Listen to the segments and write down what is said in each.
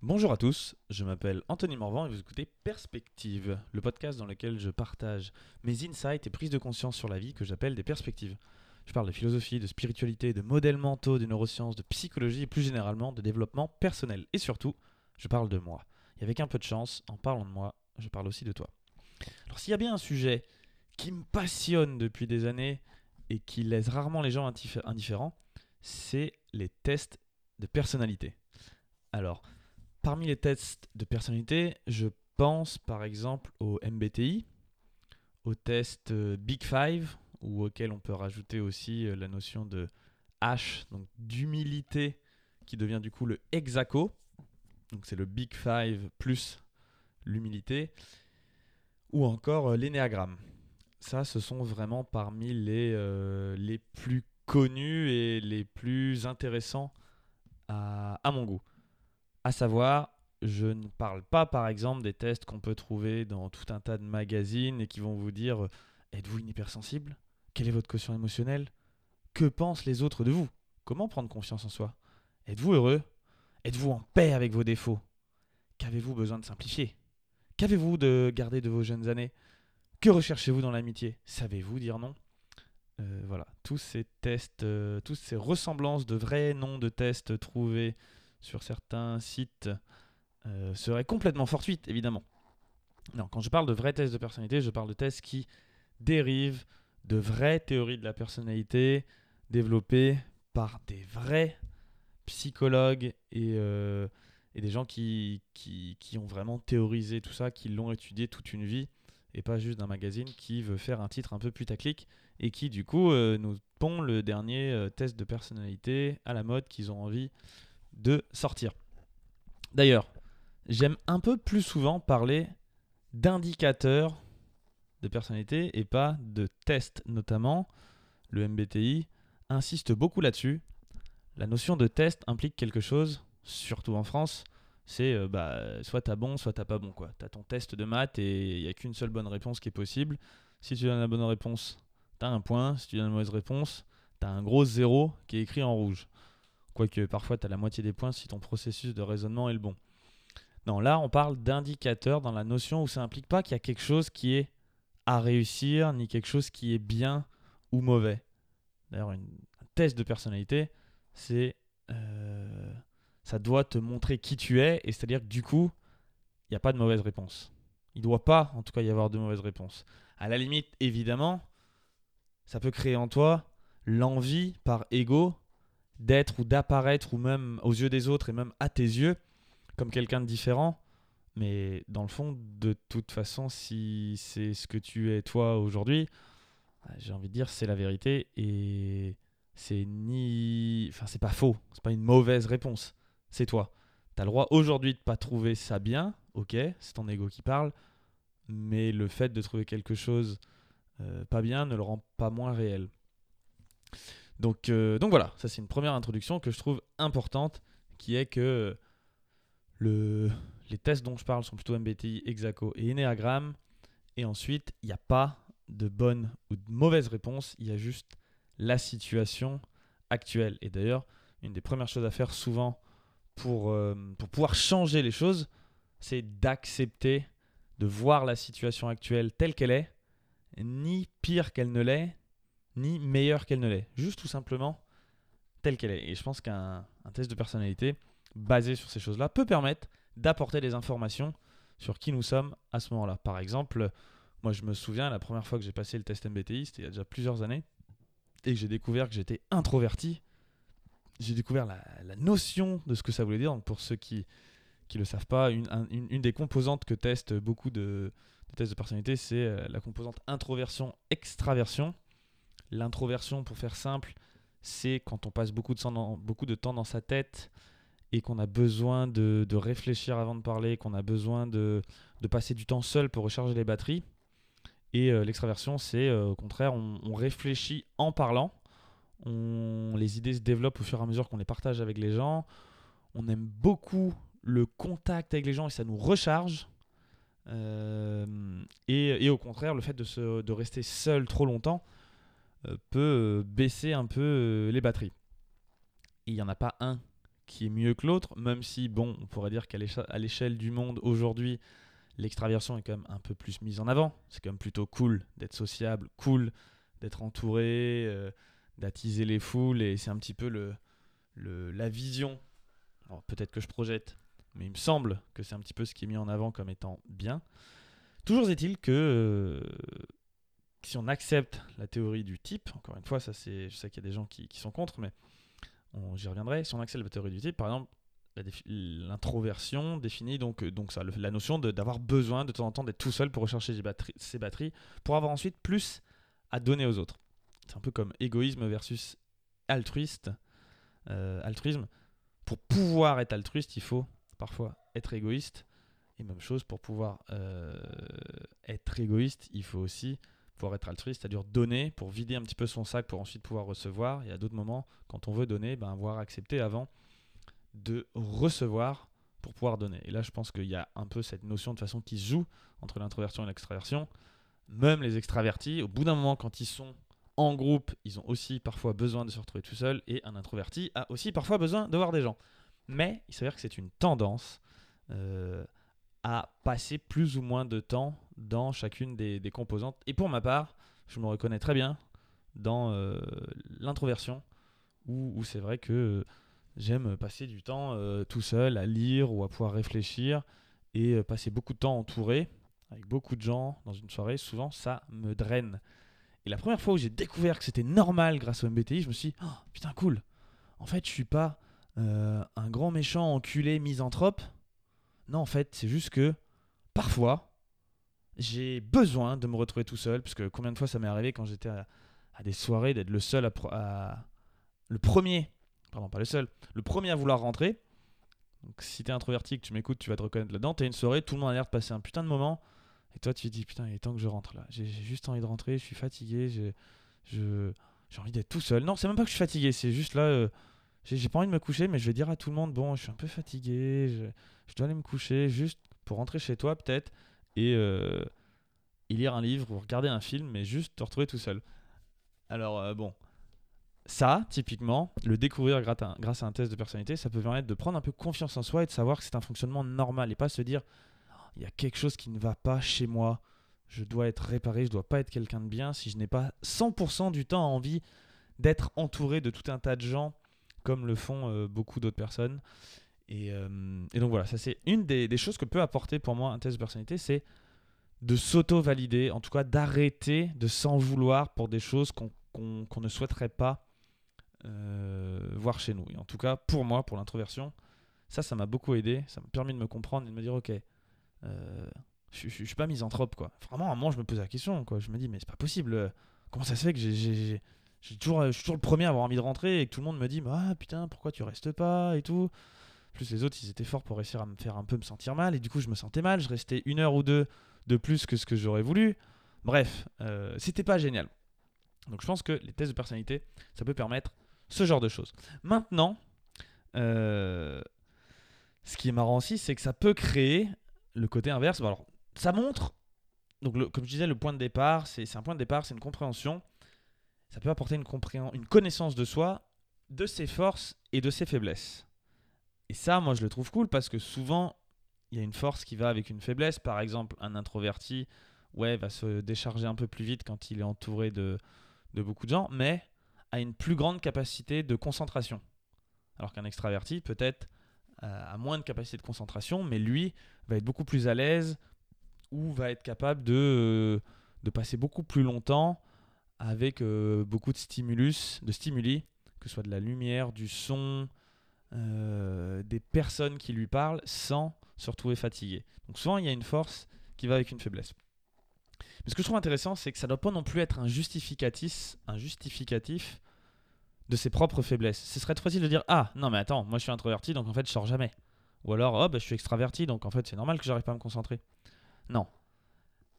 Bonjour à tous, je m'appelle Anthony Morvan et vous écoutez Perspective, le podcast dans lequel je partage mes insights et prises de conscience sur la vie que j'appelle des perspectives. Je parle de philosophie, de spiritualité, de modèles mentaux, de neurosciences, de psychologie et plus généralement de développement personnel. Et surtout, je parle de moi. Et avec un peu de chance, en parlant de moi, je parle aussi de toi. Alors s'il y a bien un sujet qui me passionne depuis des années et qui laisse rarement les gens indifférents, c'est les tests de personnalité. Alors, parmi les tests de personnalité, je pense par exemple au MBTI, au test euh, Big Five, ou auquel on peut rajouter aussi euh, la notion de H, donc d'humilité, qui devient du coup le Hexaco. Donc c'est le Big Five plus l'humilité. Ou encore euh, l'énéagramme. Ça, ce sont vraiment parmi les, les plus connus et les plus intéressants à, mon goût. À savoir, je ne parle pas par exemple des tests qu'on peut trouver dans tout un tas de magazines et qui vont vous dire euh, êtes-vous une hypersensible Quelle est votre quotient émotionnel Que pensent les autres de vous? Comment prendre confiance en soi? Êtes-vous heureux? Êtes-vous en paix avec vos défauts? Qu'avez-vous besoin de simplifier? Qu'avez-vous de garder de vos jeunes années? Que recherchez-vous dans l'amitié? Savez-vous dire non? Euh, voilà, tous ces tests, euh, toutes ces ressemblances de vrais noms de tests trouvés sur certains sites euh, seraient complètement fortuites, évidemment. Non, quand je parle de vrais tests de personnalité, je parle de tests qui dérivent de vraies théories de la personnalité développées par des vrais psychologues et, et des gens qui, qui, qui, ont vraiment théorisé tout ça, qui l'ont étudié toute une vie, et pas juste d'un magazine qui veut faire un titre un peu putaclic et qui du coup euh, nous pond le dernier euh, test de personnalité à la mode qu'ils ont envie de sortir. D'ailleurs, j'aime un peu plus souvent parler d'indicateurs de personnalité et pas de tests notamment. Le MBTI insiste beaucoup là-dessus. La notion de test implique quelque chose, surtout en France, c'est euh, bah, soit t'as bon, soit t'as pas bon. Tu as ton test de maths et il n'y a qu'une seule bonne réponse qui est possible. Si tu donnes la bonne réponse, tu as un point. Si tu donnes la mauvaise réponse, tu as un gros zéro qui est écrit en rouge. Quoique parfois tu as la moitié des points si ton processus de raisonnement est le bon. Non, là on parle d'indicateur dans la notion où ça implique pas qu'il y a quelque chose qui est à réussir, ni quelque chose qui est bien ou mauvais. D'ailleurs, un test de personnalité, c'est. Euh, ça doit te montrer qui tu es, et c'est-à-dire que du coup, il n'y a pas de mauvaise réponse. Il ne doit pas, en tout cas, y avoir de mauvaise réponse. À la limite, évidemment, ça peut créer en toi l'envie par ego d'être ou d'apparaître ou même aux yeux des autres et même à tes yeux comme quelqu'un de différent. Mais dans le fond, de toute façon, si c'est ce que tu es toi aujourd'hui, bah, j'ai envie de dire c'est la vérité et c'est ni enfin c'est pas faux, c'est pas une mauvaise réponse. C'est toi. Tu as le droit aujourd'hui de pas trouver ça bien, OK, c'est ton ego qui parle, mais le fait de trouver quelque chose euh, pas bien ne le rend pas moins réel. Donc, euh, donc voilà, ça c'est une première introduction que je trouve importante, qui est que le, les tests dont je parle sont plutôt MBTI, Exaco et Enneagram. Et ensuite, il n'y a pas de bonne ou de mauvaise réponse, il y a juste la situation actuelle. Et d'ailleurs, une des premières choses à faire souvent pour, euh, pour pouvoir changer les choses, c'est d'accepter de voir la situation actuelle telle qu'elle est ni pire qu'elle ne l'est, ni meilleure qu'elle ne l'est. Juste tout simplement telle qu'elle est. Et je pense qu'un test de personnalité basé sur ces choses-là peut permettre d'apporter des informations sur qui nous sommes à ce moment-là. Par exemple, moi je me souviens la première fois que j'ai passé le test MBTI, c'était il y a déjà plusieurs années, et que j'ai découvert que j'étais introverti. J'ai découvert la, notion de ce que ça voulait dire. Donc pour ceux qui ne le savent pas, une, des composantes que testent beaucoup de, le test de personnalité, c'est euh, la composante introversion-extraversion. L'introversion, pour faire simple, c'est quand on passe beaucoup de, temps dans, sa tête et qu'on a besoin de, réfléchir avant de parler, qu'on a besoin de, passer du temps seul pour recharger les batteries. Et euh, l'extraversion, c'est euh, au contraire, on, réfléchit en parlant. Les idées se développent au fur et à mesure qu'on les partage avec les gens. On aime beaucoup le contact avec les gens et ça nous recharge. Euh, et, au contraire, le fait de, rester seul trop longtemps peut euh, baisser un peu les batteries. Il n'y en a pas un qui est mieux que l'autre, même si, bon, on pourrait dire qu'à l'échelle du monde aujourd'hui, l'extraversion est quand même un peu plus mise en avant. C'est quand même plutôt cool d'être sociable, cool d'être entouré, euh, d'attiser les foules, et c'est un petit peu le, la vision. Alors peut-être que je projette, mais il me semble que c'est un petit peu ce qui est mis en avant comme étant bien. Toujours est-il que euh, si on accepte la théorie du type, encore une fois, ça c'est, je sais qu'il y a des gens qui, sont contre, mais j'y reviendrai. Si on accepte la théorie du type, par exemple, l'introversion définit donc, euh, donc ça, la notion d'avoir besoin de temps en temps d'être tout seul pour batteries, ses batteries, pour avoir ensuite plus à donner aux autres. C'est un peu comme égoïsme versus altruiste. Euh, altruisme. Pour pouvoir être altruiste, il faut parfois être égoïste. Et même chose, pour pouvoir euh, être égoïste, il faut aussi pouvoir être altruiste, c'est-à-dire donner pour vider un petit peu son sac pour ensuite pouvoir recevoir. Et à d'autres moments, quand on veut donner, ben, avoir accepté avant de recevoir pour pouvoir donner. Et là, je pense qu'il y a un peu cette notion de façon qui joue entre l'introversion et l'extraversion. Même les extravertis, au bout d'un moment, quand ils sont en groupe, ils ont aussi parfois besoin de se retrouver tout seul. Et un introverti a aussi parfois besoin de voir des gens. Mais il s'avère que c'est une tendance euh, à passer plus ou moins de temps dans chacune des, composantes. Et pour ma part, je me reconnais très bien dans euh, l'introversion, où, c'est vrai que j'aime passer du temps euh, tout seul à lire ou à pouvoir réfléchir et euh, passer beaucoup de temps entouré avec beaucoup de gens dans une soirée. Souvent, ça me draine. Et la première fois où j'ai découvert que c'était normal grâce au MBTI, je me suis dit, oh, putain, cool. En fait, je suis pas un grand méchant enculé misanthrope. Non, en fait, c'est juste que parfois, j'ai besoin de me retrouver tout seul, parce que combien de fois ça m'est arrivé quand j'étais à, des soirées d'être le seul à, Le premier, pardon, pas le seul, le premier à vouloir rentrer. Donc si t'es introverti, que tu m'écoutes, tu vas te reconnaître là-dedans. T'as une soirée, tout le monde a l'air de passer un putain de moment, et toi tu te dis putain, il est temps que je rentre là. J'ai juste envie de rentrer, je suis fatigué, j'ai envie d'être tout seul. Non, c'est même pas que je suis fatigué, c'est juste là, euh, j'ai pas envie de me coucher, mais je vais dire à tout le monde, bon, je suis un peu fatigué, je, je dois aller me coucher, juste pour rentrer chez toi peut-être et, euh, lire un livre ou regarder un film, mais juste te retrouver tout seul. Alors euh, bon, ça, typiquement, le découvrir grâce à, un test de personnalité, ça peut permettre de prendre un peu confiance en soi et de savoir que c'est un fonctionnement normal et pas se dire il y a quelque chose qui ne va pas chez moi, je dois être réparé, je dois pas être quelqu'un de bien si je n'ai pas 100% du temps envie d'être entouré de tout un tas de gens comme le font euh, beaucoup d'autres personnes. Euh, et, donc voilà, ça c'est une des, choses que peut apporter pour moi un test de personnalité, c'est de s'auto-valider, en tout cas d'arrêter de s'en vouloir pour des choses qu'on ne souhaiterait pas euh, voir chez nous. Et en tout cas, pour moi, pour l'introversion, ça, ça m'a beaucoup aidé. Ça m'a permis de me comprendre et de me dire, ok, euh, je, je, suis pas misanthrope, quoi. Vraiment, à un moment, je me pose la question, quoi. Je me dis, mais c'est pas possible. Comment ça se fait que j'ai toujours, je suis toujours le premier à avoir envie de rentrer et que tout le monde me dit, ah putain, pourquoi tu restes pas et tout? Plus les autres, ils étaient forts pour réussir à me faire un peu me sentir mal. Et du coup, je me sentais mal. Je restais une heure ou deux de plus que ce que j'aurais voulu. Bref, euh, c'était pas génial. Donc je pense que les tests de personnalité, ça peut permettre ce genre de choses. Maintenant, euh, ce qui est marrant aussi, c'est que ça peut créer le côté inverse. alors, ça montre, donc comme je disais, le point de départ, c'est un point de départ, c'est une compréhension. Ça peut apporter une, une connaissance de soi, de ses forces et de ses faiblesses. Et ça, moi, je le trouve cool parce que souvent, il y a une force qui va avec une faiblesse. Par exemple, un introverti, ouais, va se décharger un peu plus vite quand il est entouré de, beaucoup de gens, mais a une plus grande capacité de concentration. Alors qu'un extraverti, peut-être, euh, a moins de capacité de concentration, mais lui va être beaucoup plus à l'aise ou va être capable de, euh, passer beaucoup plus longtemps avec euh, beaucoup de stimulus, de stimuli, que ce soit de la lumière, du son, euh, des personnes qui lui parlent sans se retrouver fatigué. Donc souvent, il y a une force qui va avec une faiblesse. Mais ce que je trouve intéressant, c'est que ça ne doit pas non plus être un justificatif, un justificatif de ses propres faiblesses. Ce serait trop facile de dire Ah, non, mais attends, moi je suis introverti, donc en fait je sors jamais. Ou alors, oh, bah, je suis extraverti, donc en fait c'est normal que j'arrive pas à me concentrer. Non.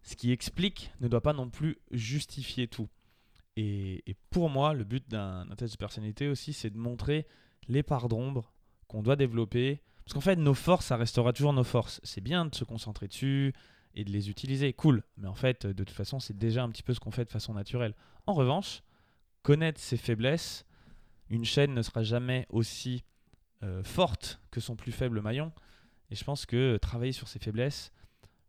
Ce qui explique ne doit pas non plus justifier tout. Et, et pour moi, le but d'un test de personnalité aussi, c'est de montrer les parts d'ombre qu'on doit développer. Parce qu'en fait, nos forces, ça restera toujours nos forces. C'est bien de se concentrer dessus et de les utiliser, cool. Mais en fait, de toute façon, c'est déjà un petit peu ce qu'on fait de façon naturelle. En revanche, connaître ses faiblesses, une chaîne ne sera jamais aussi euh, fortes que son plus faible maillon. Et je pense que travailler sur ses faiblesses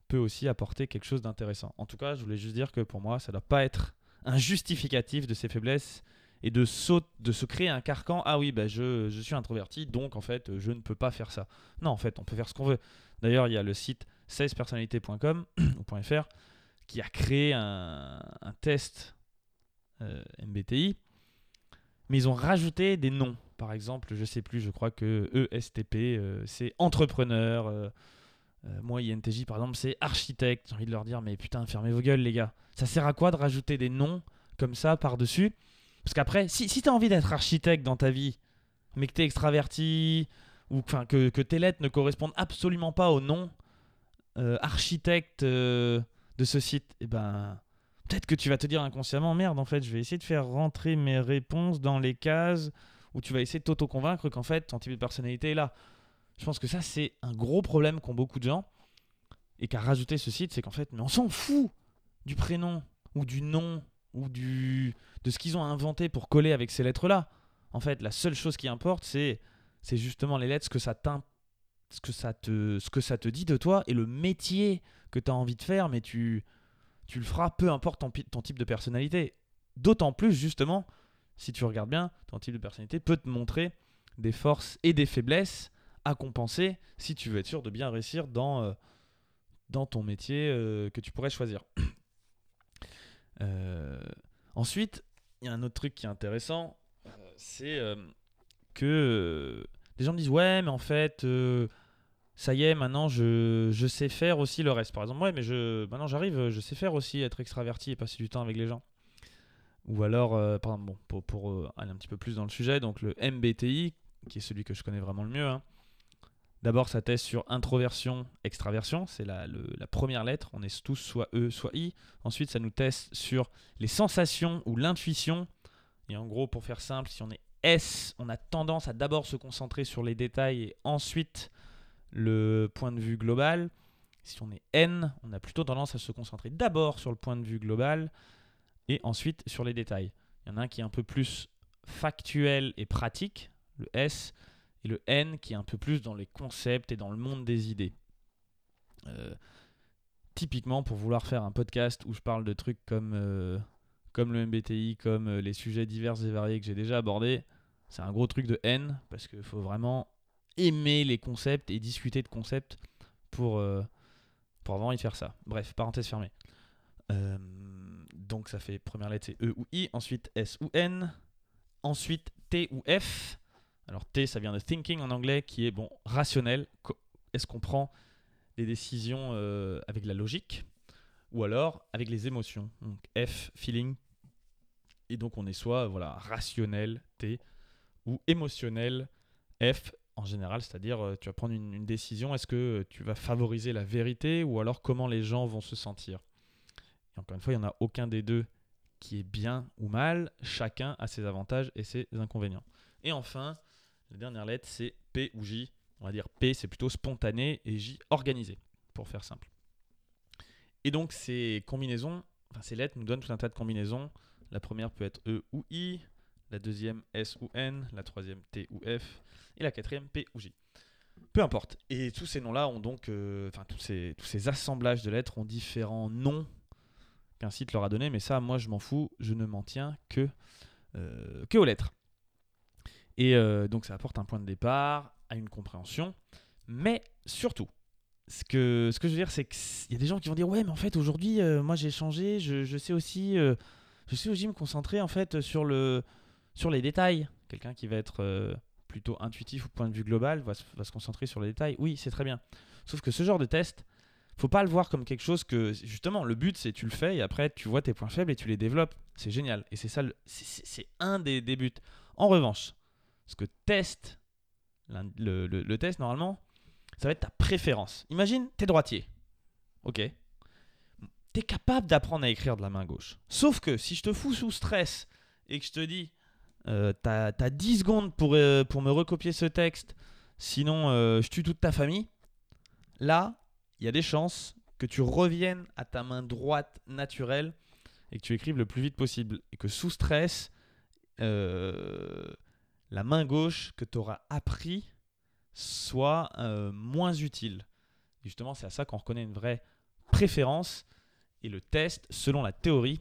peut aussi apporter quelque chose d'intéressant. En tout cas, je voulais juste dire que pour moi, ça ne doit pas être un justificatif de ses faiblesses et de, se créer un carcan. Ah oui, bah je, je, suis introverti, donc en fait, je ne peux pas faire ça. Non, en fait, on peut faire ce qu'on veut. D'ailleurs, il y a le site 16personnalités.com ou .fr qui a créé un, test euh, MBTI, mais ils ont rajouté des noms. Par exemple, je sais plus, je crois que ESTP, euh, c'est entrepreneur. Euh, moi, INTJ, par exemple, c'est architecte. J'ai envie de leur dire, mais putain, fermez vos gueules, les gars. Ça sert à quoi de rajouter des noms comme ça par-dessus? Parce qu'après, si, si tu as envie d'être architecte dans ta vie, mais que tu es extraverti, ou que, tes lettres ne correspondent absolument pas au nom architecte de ce site, et eh ben peut-être que tu vas te dire inconsciemment merde en fait, je vais essayer de faire rentrer mes réponses dans les cases où tu vas essayer de t'auto-convaincre qu'en fait ton type de personnalité est là. Je pense que ça c'est un gros problème qu'ont beaucoup de gens et qu'à rajouter ce site, c'est qu'en fait, mais on s'en fout du prénom ou du nom ou du de ce qu'ils ont inventé pour coller avec ces lettres-là. En fait, la seule chose qui importe, c'est c'est justement les lettres, ce que ça te que ça te dit de toi et le métier que tu as envie de faire, mais tu, tu le feras peu importe ton, ton type de personnalité. D'autant plus, justement, si tu regardes bien, ton type de personnalité peut te montrer des forces et des faiblesses à compenser si tu veux être sûr de bien réussir dans, euh, dans ton métier euh, que tu pourrais choisir. Euh, ensuite, il y a un autre truc qui est intéressant, c'est que des gens me disent ouais mais en fait ça y est, maintenant je, je, sais faire aussi le reste. Par exemple, ouais, mais je, maintenant j'arrive, je sais faire aussi être extraverti et passer du temps avec les gens. Ou alors, euh, pardon, bon, pour, euh, aller un petit peu plus dans le sujet, donc le MBTI, qui est celui que je connais vraiment le mieux. Hein. D'abord, ça teste sur introversion, extraversion, c'est la, première lettre. On est tous soit E, soit I. Ensuite, ça nous teste sur les sensations ou l'intuition. Et en gros, pour faire simple, si on est S, on a tendance à d'abord se concentrer sur les détails et ensuite le point de vue global. Si on est N, on a plutôt tendance à se concentrer d'abord sur le point de vue global et ensuite sur les détails. Il y en a un qui est un peu plus factuel et pratique, le S, et le N qui est un peu plus dans les concepts et dans le monde des idées. Euh, typiquement, pour vouloir faire un podcast où je parle de trucs comme, euh, comme le MBTI, comme euh, les sujets divers et variés que j'ai déjà abordés, c'est un gros truc de N parce qu'il faut vraiment aimer les concepts et discuter de concepts pour, pour vraiment y faire ça. Bref, parenthèse fermée. Donc ça fait première lettre c'est E ou I, ensuite S ou N, ensuite T ou F. Alors T ça vient de thinking en anglais qui est bon rationnel. Est-ce qu'on prend des décisions euh, avec la logique ou alors avec les émotions? Donc F feeling. Et donc on est soit voilà rationnel T ou émotionnel F en général, c'est-à-dire euh, tu vas prendre une, décision, est-ce que tu vas favoriser la vérité ou alors comment les gens vont se sentir? Et encore une fois, il n'y en a aucun des deux qui est bien ou mal, chacun a ses avantages et ses inconvénients. Et enfin, la dernière lettre, c'est P ou J. On va dire P, c'est plutôt spontané et J, organisé, pour faire simple. Et donc ces combinaisons, enfin ces lettres nous donnent tout un tas de combinaisons. La première peut être E ou I, la deuxième S ou N, la troisième T ou F, et la quatrième P ou J. Peu importe. Et tous ces noms-là ont donc, euh, enfin tous, ces, assemblages de lettres ont différents noms qu'un site leur a donné, mais ça, moi, je m'en fous, je ne m'en tiens que, euh, que aux lettres. Et euh, donc ça apporte un point de départ, à une compréhension, mais surtout, ce que, je veux dire, c'est qu'il y a des gens qui vont dire ouais, mais en fait aujourd'hui, moi j'ai changé, je, je sais aussi, je sais aussi me concentrer en fait sur le, sur les détails. Quelqu'un qui va être euh, plutôt intuitif au point de vue global va, se concentrer sur les détails. Oui, c'est très bien. Sauf que ce genre de test, faut pas le voir comme quelque chose que justement le but c'est tu le fais et après tu vois tes points faibles et tu les développes. C'est génial et c'est ça, c'est un des, buts. En revanche, ce que teste le, test normalement, ça va être ta préférence. Imagine, tu es droitier. Ok. Tu es capable d'apprendre à écrire de la main gauche. Sauf que si je te fous sous stress et que je te dis euh, t'as as 10 secondes pour, euh, pour me recopier ce texte, sinon euh, je tue toute ta famille. Là, il y a des chances que tu reviennes à ta main droite naturelle et que tu écrives le plus vite possible. Et que sous stress, la main gauche que tu auras appris soit euh, moins utile. justement, c'est à ça qu'on reconnaît une vraie préférence. Et le test, selon la théorie,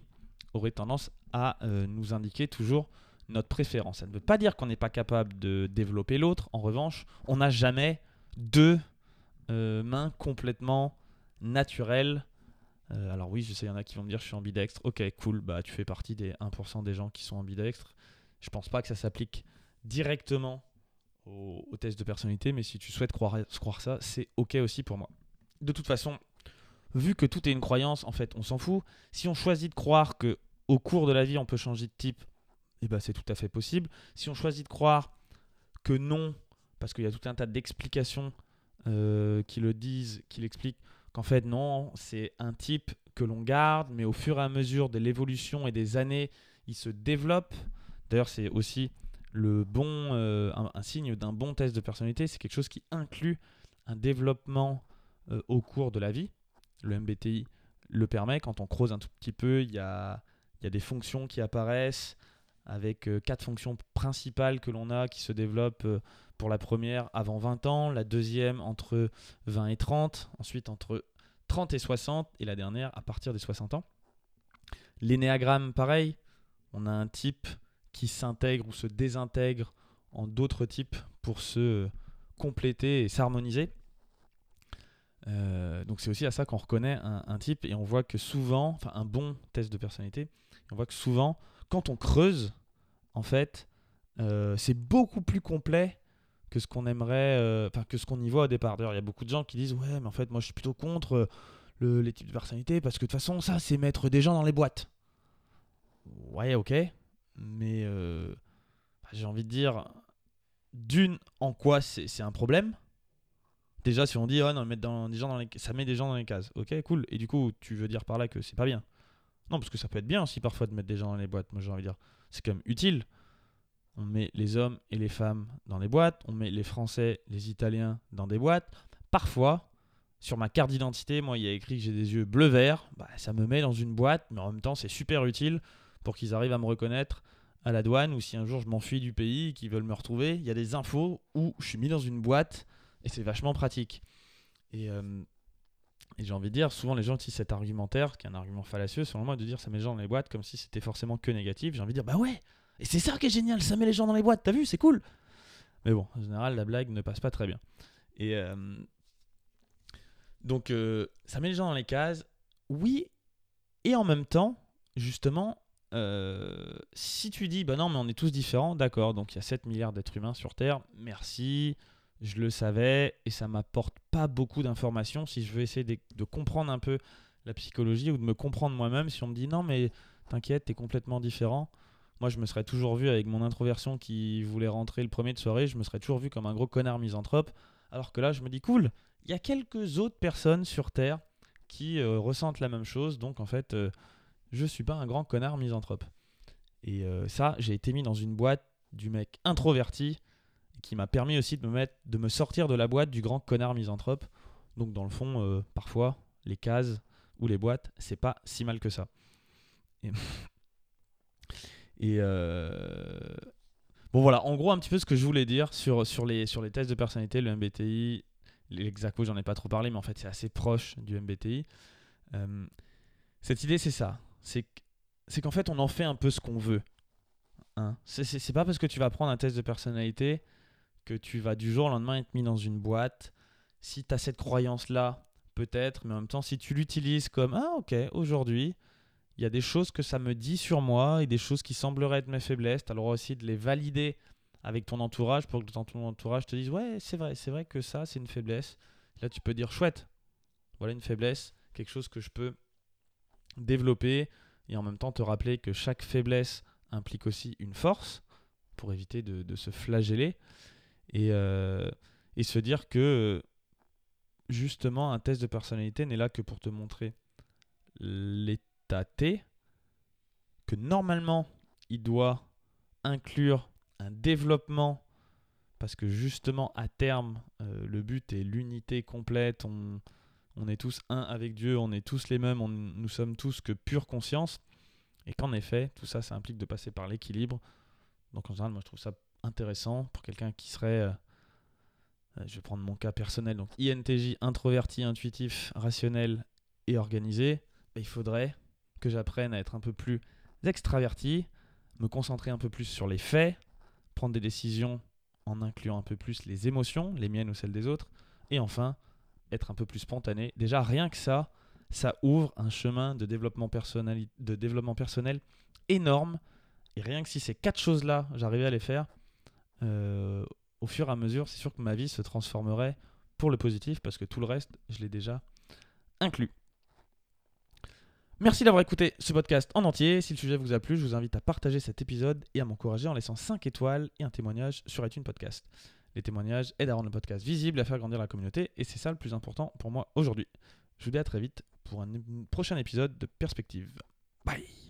aurait tendance à euh, nous indiquer toujours notre préférence. Ça ne veut pas dire qu'on n'est pas capable de développer l'autre. En revanche, on n'a jamais deux euh, mains complètement naturelles. alors oui, je sais, il y en a qui vont me dire je suis ambidextre. Ok, cool, bah tu fais partie des 1% des gens qui sont ambidextres. Je pense pas que ça s'applique directement au, test de personnalité, mais si tu souhaites croire, croire ça, c'est ok aussi pour moi. De toute façon, vu que tout est une croyance, en fait, on s'en fout. Si on choisit de croire que au cours de la vie, on peut changer de type, eh ben, c'est tout à fait possible. Si on choisit de croire que non, parce qu'il y a tout un tas d'explications euh, qui le disent, qui l'expliquent, qu'en fait, non, c'est un type que l'on garde, mais au fur et à mesure de l'évolution et des années, il se développe. D'ailleurs, c'est aussi le bon, euh, un, signe d'un bon test de personnalité, c'est quelque chose qui inclut un développement euh, au cours de la vie. Le MBTI le permet. Quand on creuse un tout petit peu, il y a, y a des fonctions qui apparaissent avec euh, quatre fonctions principales que l'on a qui se développent pour la première avant 20 ans, la deuxième entre 20 et 30, ensuite entre 30 et 60 et la dernière à partir des 60 ans. L'énéagramme, pareil, on a un type qui s'intègrent ou se désintègrent en d'autres types pour se compléter et s'harmoniser. Euh, donc c'est aussi à ça qu'on reconnaît un, type et on voit que souvent, enfin un bon test de personnalité, on voit que souvent, quand on creuse, en fait, euh, c'est beaucoup plus complet que ce qu'on aimerait, euh, enfin que ce qu'on y voit au départ. D'ailleurs, il y a beaucoup de gens qui disent ouais, mais en fait, moi, je suis plutôt contre les types de personnalité parce que de toute façon, ça, c'est mettre des gens dans les boîtes. Ouais, ok, mais euh, j'ai envie de dire, d'une, en quoi c'est un problème? Déjà, si on dit, oh non, dans, des gens dans les, ça met des gens dans les cases, ok, cool. Et du coup, tu veux dire par là que c'est pas bien? Non, parce que ça peut être bien aussi parfois de mettre des gens dans les boîtes. Moi, j'ai envie de dire, c'est quand même utile. On met les hommes et les femmes dans les boîtes, on met les Français, les Italiens dans des boîtes. Parfois, sur ma carte d'identité, moi, il y a écrit que j'ai des yeux bleu-vert. Bah, ça me met dans une boîte, mais en même temps, c'est super utile qu'ils arrivent à me reconnaître à la douane ou si un jour je m'enfuis du pays et qu'ils veulent me retrouver, il y a des infos où je suis mis dans une boîte et c'est vachement pratique. Et, euh, j'ai envie de dire, souvent les gens utilisent cet argumentaire, qui est un argument fallacieux, selon moi, de dire ça met les gens dans les boîtes comme si c'était forcément que négatif. J'ai envie de dire, bah ouais, et c'est ça qui est génial, ça met les gens dans les boîtes, t'as vu, c'est cool. Mais bon, en général, la blague ne passe pas très bien. Et euh, donc, euh, ça met les gens dans les cases, oui, et en même temps, justement, euh, si tu dis, bah non, mais on est tous différents, d'accord, donc il y a 7 milliards d'êtres humains sur Terre, merci, je le savais, et ça m'apporte pas beaucoup d'informations si je veux essayer de, comprendre un peu la psychologie ou de me comprendre moi-même, si on me dit, non, mais t'inquiète, t'es complètement différent. Moi, je me serais toujours vu avec mon introversion qui voulait rentrer le premier de soirée, je me serais toujours vu comme un gros connard misanthrope, alors que là, je me dis, cool, il y a quelques autres personnes sur Terre qui euh, ressentent la même chose, donc en fait... Euh, je suis pas un grand connard misanthrope. Et euh, ça, j'ai été mis dans une boîte du mec introverti qui m'a permis aussi de me, mettre, de me sortir de la boîte du grand connard misanthrope. Donc dans le fond, euh, parfois, les cases ou les boîtes, c'est pas si mal que ça. Et, euh, bon voilà, en gros un petit peu ce que je voulais dire sur, sur, les, sur les tests de personnalité, le MBTI, l'exaco, j'en ai pas trop parlé, mais en fait c'est assez proche du MBTI. cette idée c'est ça, c'est qu'en fait, on en fait un peu ce qu'on veut. Hein. C'est pas parce que tu vas prendre un test de personnalité que tu vas du jour au lendemain être mis dans une boîte. Si tu as cette croyance-là, peut-être, mais en même temps, si tu l'utilises comme Ah, ok, aujourd'hui, il y a des choses que ça me dit sur moi et des choses qui sembleraient être mes faiblesses. Tu as le droit aussi de les valider avec ton entourage pour que ton entourage te dise Ouais, c'est vrai, c'est vrai que ça, c'est une faiblesse. Là, tu peux dire Chouette, voilà une faiblesse, quelque chose que je peux développer et en même temps te rappeler que chaque faiblesse implique aussi une force pour éviter de, se flageller et, euh, et, se dire que justement un test de personnalité n'est là que pour te montrer l'état T, que normalement il doit inclure un développement parce que justement à terme euh, le but est l'unité complète, on, on est tous un avec Dieu, on est tous les mêmes, nous sommes tous que pure conscience, et qu'en effet, tout ça, ça implique de passer par l'équilibre. Donc en général, moi je trouve ça intéressant pour quelqu'un qui serait euh, euh, je vais prendre mon cas personnel, donc INTJ, introverti, intuitif, rationnel et organisé, bah, il faudrait que j'apprenne à être un peu plus extraverti, me concentrer un peu plus sur les faits, prendre des décisions en incluant un peu plus les émotions, les miennes ou celles des autres, et enfin être un peu plus spontané. Déjà, rien que ça, ça ouvre un chemin de développement, personnel, énorme. Et rien que si ces quatre choses-là, j'arrivais à les faire, euh, au fur et à mesure, c'est sûr que ma vie se transformerait pour le positif parce que tout le reste, je l'ai déjà inclus. Merci d'avoir écouté ce podcast en entier. Si le sujet vous a plu, je vous invite à partager cet épisode et à m'encourager en laissant 5 étoiles et un témoignage sur iTunes Podcast. Les témoignages aident à rendre le podcast visible, à faire grandir la communauté, et c'est ça le plus important pour moi aujourd'hui. Je vous dis à très vite pour un prochain épisode de Perspective. Bye